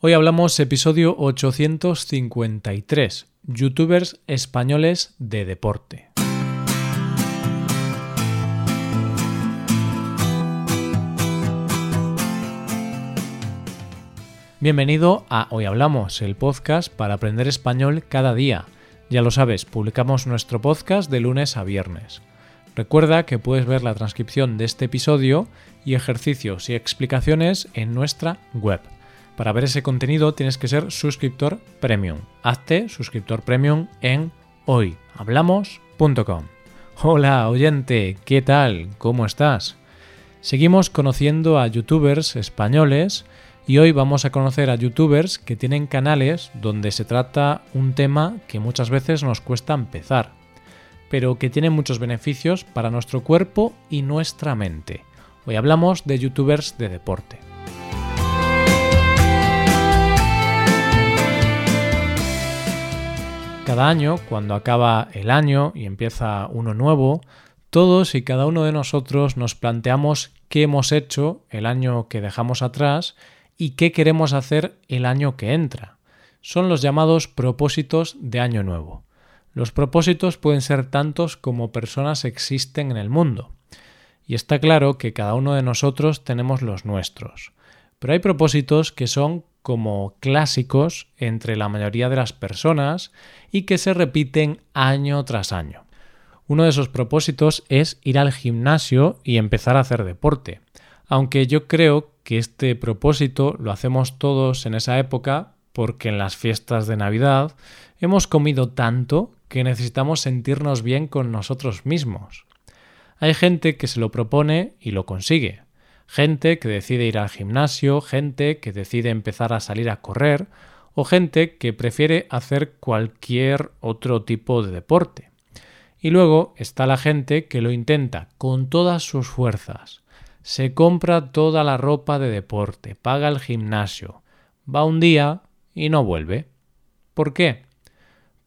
Hoy hablamos episodio 853, youtubers españoles de deporte. Bienvenido a Hoy Hablamos, el podcast para aprender español cada día. Ya lo sabes, publicamos nuestro podcast de lunes a viernes. Recuerda que puedes ver la transcripción de este episodio y ejercicios y explicaciones en nuestra web para ver ese contenido tienes que ser suscriptor premium. Hazte suscriptor premium en hoyhablamos.com. Hola oyente, ¿qué tal? ¿Cómo estás? Seguimos conociendo a youtubers españoles y hoy vamos a conocer a youtubers que tienen canales donde se trata un tema que muchas veces nos cuesta empezar, pero que tiene muchos beneficios para nuestro cuerpo y nuestra mente. Hoy hablamos de youtubers de deporte. Cada año, cuando acaba el año y empieza uno nuevo, todos y cada uno de nosotros nos planteamos qué hemos hecho el año que dejamos atrás y qué queremos hacer el año que entra. Son los llamados propósitos de año nuevo. Los propósitos pueden ser tantos como personas existen en el mundo. Y está claro que cada uno de nosotros tenemos los nuestros. Pero hay propósitos que son como clásicos entre la mayoría de las personas y que se repiten año tras año. Uno de esos propósitos es ir al gimnasio y empezar a hacer deporte, aunque yo creo que este propósito lo hacemos todos en esa época porque en las fiestas de Navidad hemos comido tanto que necesitamos sentirnos bien con nosotros mismos. Hay gente que se lo propone y lo consigue, gente que decide ir al gimnasio, gente que decide empezar a salir a correr o gente que prefiere hacer cualquier otro tipo de deporte. Y luego está la gente que lo intenta con todas sus fuerzas. Se compra toda la ropa de deporte, paga el gimnasio, va un día y no vuelve. ¿Por qué?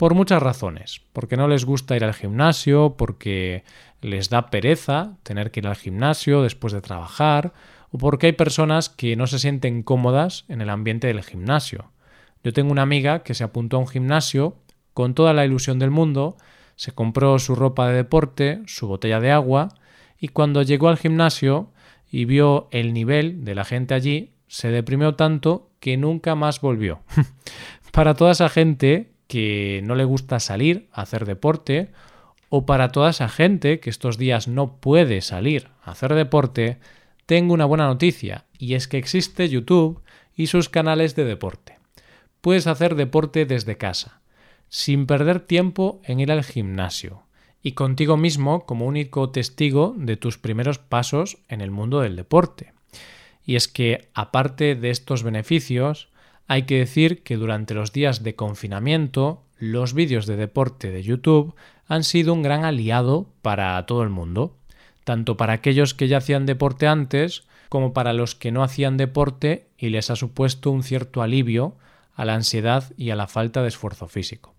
Por muchas razones. Porque no les gusta ir al gimnasio, porque les da pereza tener que ir al gimnasio después de trabajar, o porque hay personas que no se sienten cómodas en el ambiente del gimnasio. Yo tengo una amiga que se apuntó a un gimnasio con toda la ilusión del mundo, se compró su ropa de deporte, su botella de agua, y cuando llegó al gimnasio y vio el nivel de la gente allí, se deprimió tanto que nunca más volvió. Para toda esa gente que no le gusta salir a hacer deporte, o para toda esa gente que estos días no puede salir a hacer deporte, tengo una buena noticia, y es que existe YouTube y sus canales de deporte. Puedes hacer deporte desde casa, sin perder tiempo en ir al gimnasio, y contigo mismo como único testigo de tus primeros pasos en el mundo del deporte. Y es que, aparte de estos beneficios, hay que decir que durante los días de confinamiento los vídeos de deporte de YouTube han sido un gran aliado para todo el mundo, tanto para aquellos que ya hacían deporte antes como para los que no hacían deporte y les ha supuesto un cierto alivio a la ansiedad y a la falta de esfuerzo físico.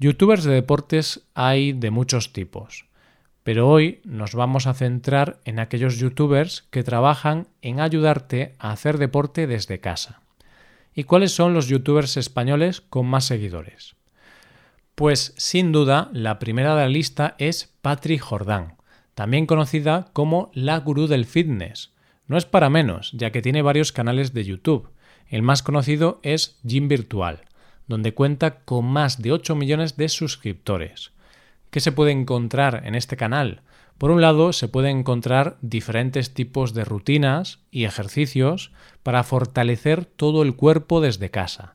Youtubers de deportes hay de muchos tipos, pero hoy nos vamos a centrar en aquellos youtubers que trabajan en ayudarte a hacer deporte desde casa. ¿Y cuáles son los youtubers españoles con más seguidores? Pues sin duda la primera de la lista es Patri Jordán, también conocida como la gurú del fitness. No es para menos, ya que tiene varios canales de YouTube. El más conocido es Gym Virtual, donde cuenta con más de 8 millones de suscriptores. ¿Qué se puede encontrar en este canal? Por un lado, se pueden encontrar diferentes tipos de rutinas y ejercicios para fortalecer todo el cuerpo desde casa.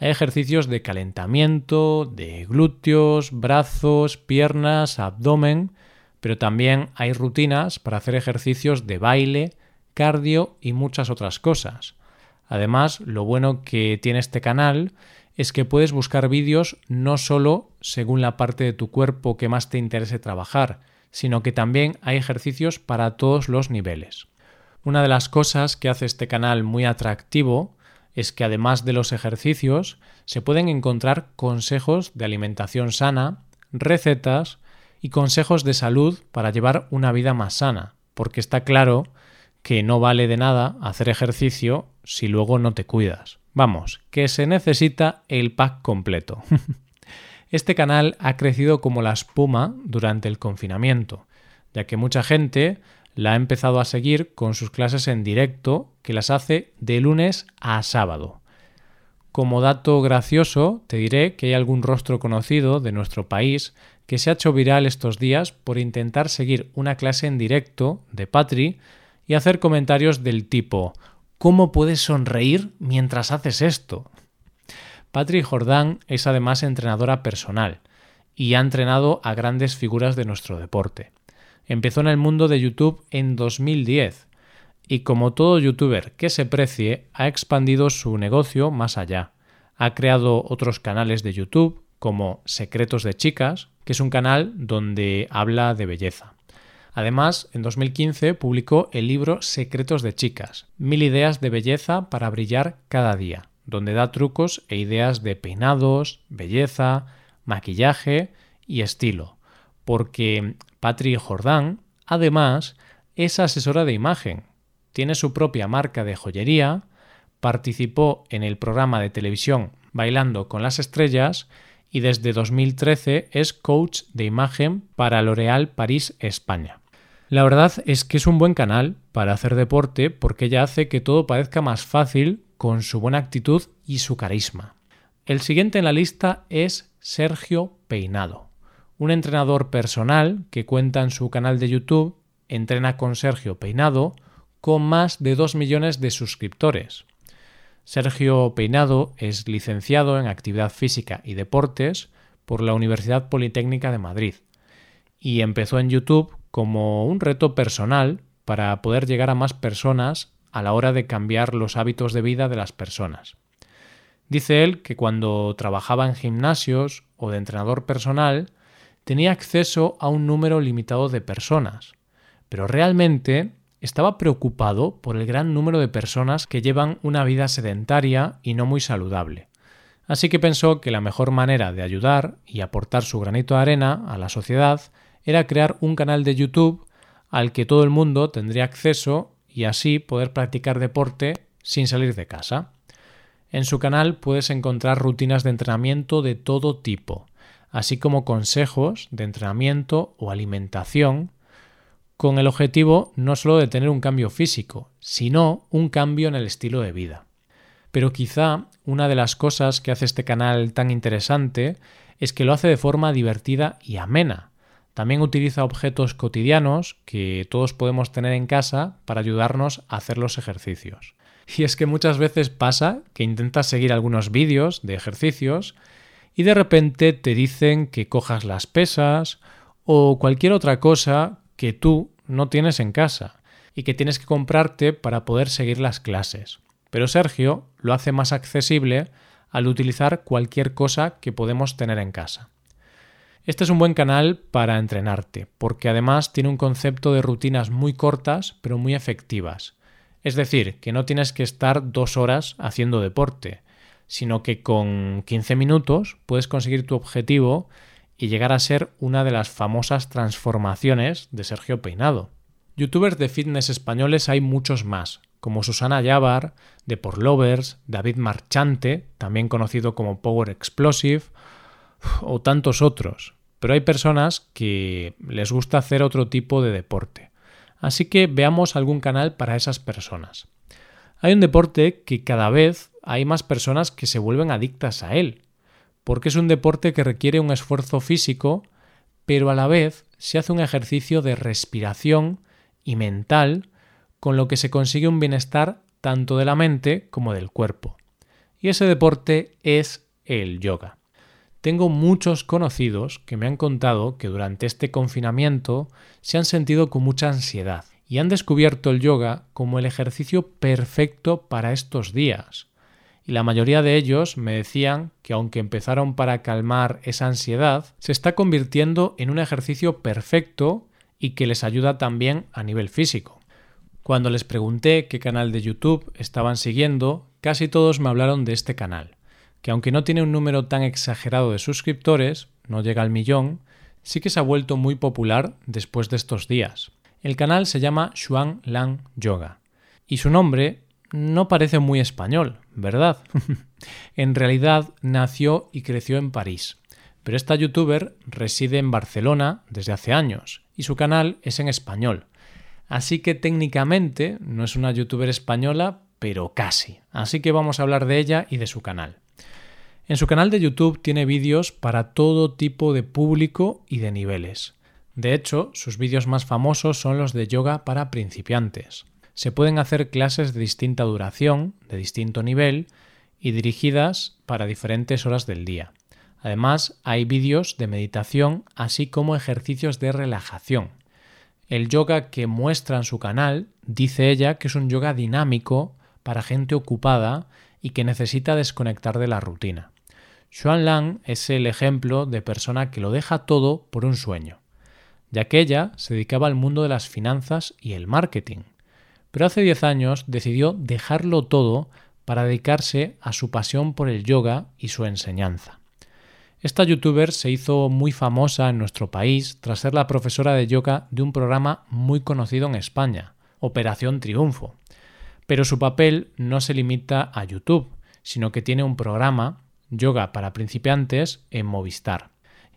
Hay ejercicios de calentamiento, de glúteos, brazos, piernas, abdomen, pero también hay rutinas para hacer ejercicios de baile, cardio y muchas otras cosas. Además, lo bueno que tiene este canal es que puedes buscar vídeos no solo según la parte de tu cuerpo que más te interese trabajar, sino que también hay ejercicios para todos los niveles. Una de las cosas que hace este canal muy atractivo es que además de los ejercicios se pueden encontrar consejos de alimentación sana, recetas y consejos de salud para llevar una vida más sana, porque está claro que no vale de nada hacer ejercicio si luego no te cuidas, Vamos, que se necesita el pack completo. este canal ha crecido como la espuma durante el confinamiento, ya que mucha gente la ha empezado a seguir con sus clases en directo, que las hace de lunes a sábado. Como dato gracioso, te diré que hay algún rostro conocido de nuestro país que se ha hecho viral estos días por intentar seguir una clase en directo de Patri y hacer comentarios del tipo ¿Cómo puedes sonreír mientras haces esto? Patri Jordán es además entrenadora personal y ha entrenado a grandes figuras de nuestro deporte. Empezó en el mundo de YouTube en 2010 y como todo youtuber que se precie ha expandido su negocio más allá. Ha creado otros canales de YouTube como Secretos de Chicas, que es un canal donde habla de belleza. Además, en 2015 publicó el libro Secretos de Chicas, mil ideas de belleza para brillar cada día, donde da trucos e ideas de peinados, belleza, maquillaje y estilo, porque Patri Jordán, además, es asesora de imagen, tiene su propia marca de joyería, participó en el programa de televisión Bailando con las Estrellas y desde 2013 es coach de imagen para L'Oréal París España. La verdad es que es un buen canal para hacer deporte porque ella hace que todo parezca más fácil con su buena actitud y su carisma. El siguiente en la lista es Sergio Peinado, un entrenador personal que cuenta en su canal de YouTube Entrena con Sergio Peinado con más de 2 millones de suscriptores. Sergio Peinado es licenciado en Actividad Física y Deportes por la Universidad Politécnica de Madrid y empezó en YouTube como un reto personal para poder llegar a más personas a la hora de cambiar los hábitos de vida de las personas. Dice él que cuando trabajaba en gimnasios o de entrenador personal tenía acceso a un número limitado de personas, pero realmente estaba preocupado por el gran número de personas que llevan una vida sedentaria y no muy saludable. Así que pensó que la mejor manera de ayudar y aportar su granito de arena a la sociedad era crear un canal de YouTube al que todo el mundo tendría acceso y así poder practicar deporte sin salir de casa. En su canal puedes encontrar rutinas de entrenamiento de todo tipo, así como consejos de entrenamiento o alimentación con el objetivo no solo de tener un cambio físico, sino un cambio en el estilo de vida. Pero quizá una de las cosas que hace este canal tan interesante es que lo hace de forma divertida y amena. También utiliza objetos cotidianos que todos podemos tener en casa para ayudarnos a hacer los ejercicios. Y es que muchas veces pasa que intentas seguir algunos vídeos de ejercicios y de repente te dicen que cojas las pesas o cualquier otra cosa que tú no tienes en casa y que tienes que comprarte para poder seguir las clases. Pero Sergio lo hace más accesible al utilizar cualquier cosa que podemos tener en casa. Este es un buen canal para entrenarte, porque además tiene un concepto de rutinas muy cortas pero muy efectivas. Es decir, que no tienes que estar dos horas haciendo deporte, sino que con 15 minutos puedes conseguir tu objetivo y llegar a ser una de las famosas transformaciones de Sergio Peinado. Youtubers de fitness españoles hay muchos más, como Susana Yavar, de Por Lovers, David Marchante, también conocido como Power Explosive, o tantos otros. Pero hay personas que les gusta hacer otro tipo de deporte. Así que veamos algún canal para esas personas. Hay un deporte que cada vez hay más personas que se vuelven adictas a él, porque es un deporte que requiere un esfuerzo físico, pero a la vez se hace un ejercicio de respiración y mental, con lo que se consigue un bienestar tanto de la mente como del cuerpo. Y ese deporte es el yoga. Tengo muchos conocidos que me han contado que durante este confinamiento se han sentido con mucha ansiedad y han descubierto el yoga como el ejercicio perfecto para estos días y la mayoría de ellos me decían que aunque empezaron para calmar esa ansiedad, se está convirtiendo en un ejercicio perfecto y que les ayuda también a nivel físico. Cuando les pregunté qué canal de YouTube estaban siguiendo, casi todos me hablaron de este canal, que aunque no tiene un número tan exagerado de suscriptores, no llega al millón, sí que se ha vuelto muy popular después de estos días. El canal se llama Xuan Lang Yoga y su nombre no parece muy español, ¿verdad? en realidad nació y creció en París, pero esta youtuber reside en Barcelona desde hace años y su canal es en español. Así que técnicamente no es una youtuber española, pero casi. Así que vamos a hablar de ella y de su canal. En su canal de YouTube tiene vídeos para todo tipo de público y de niveles. De hecho, sus vídeos más famosos son los de yoga para principiantes. Se pueden hacer clases de distinta duración, de distinto nivel y dirigidas para diferentes horas del día. Además, hay vídeos de meditación así como ejercicios de relajación. El yoga que muestra en su canal dice ella que es un yoga dinámico para gente ocupada y que necesita desconectar de la rutina. Xuan Lang es el ejemplo de persona que lo deja todo por un sueño, ya que ella se dedicaba al mundo de las finanzas y el marketing, pero hace 10 años decidió dejarlo todo para dedicarse a su pasión por el yoga y su enseñanza. Esta youtuber se hizo muy famosa en nuestro país tras ser la profesora de yoga de un programa muy conocido en España, Operación Triunfo. Pero su papel no se limita a YouTube, sino que tiene un programa Yoga para principiantes en Movistar,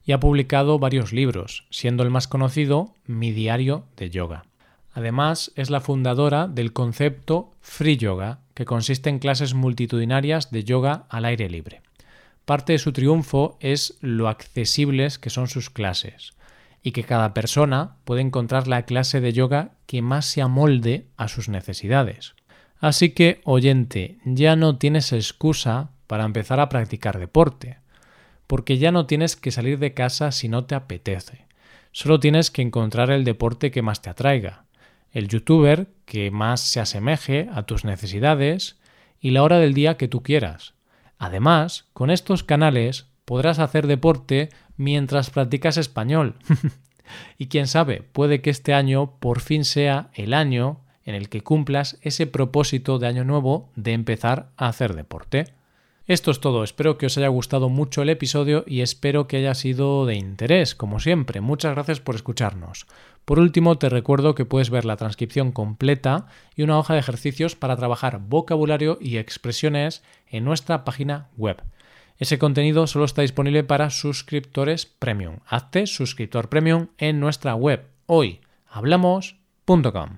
y ha publicado varios libros, siendo el más conocido Mi diario de yoga. Además, es la fundadora del concepto Free Yoga, que consiste en clases multitudinarias de yoga al aire libre. Parte de su triunfo es lo accesibles que son sus clases, y que cada persona puede encontrar la clase de yoga que más se amolde a sus necesidades. Así que, oyente, ya no tienes excusa para empezar a practicar deporte, porque ya no tienes que salir de casa si no te apetece. Solo tienes que encontrar el deporte que más te atraiga, el youtuber que más se asemeje a tus necesidades y la hora del día que tú quieras. Además, con estos canales podrás hacer deporte mientras practicas español. y quién sabe, puede que este año por fin sea el año en el que cumplas ese propósito de año nuevo de empezar a hacer deporte. Esto es todo, espero que os haya gustado mucho el episodio y espero que haya sido de interés, como siempre. Muchas gracias por escucharnos. Por último, te recuerdo que puedes ver la transcripción completa y una hoja de ejercicios para trabajar vocabulario y expresiones en nuestra página web. Ese contenido solo está disponible para suscriptores premium. Hazte suscriptor premium en nuestra web hoyhablamos.com.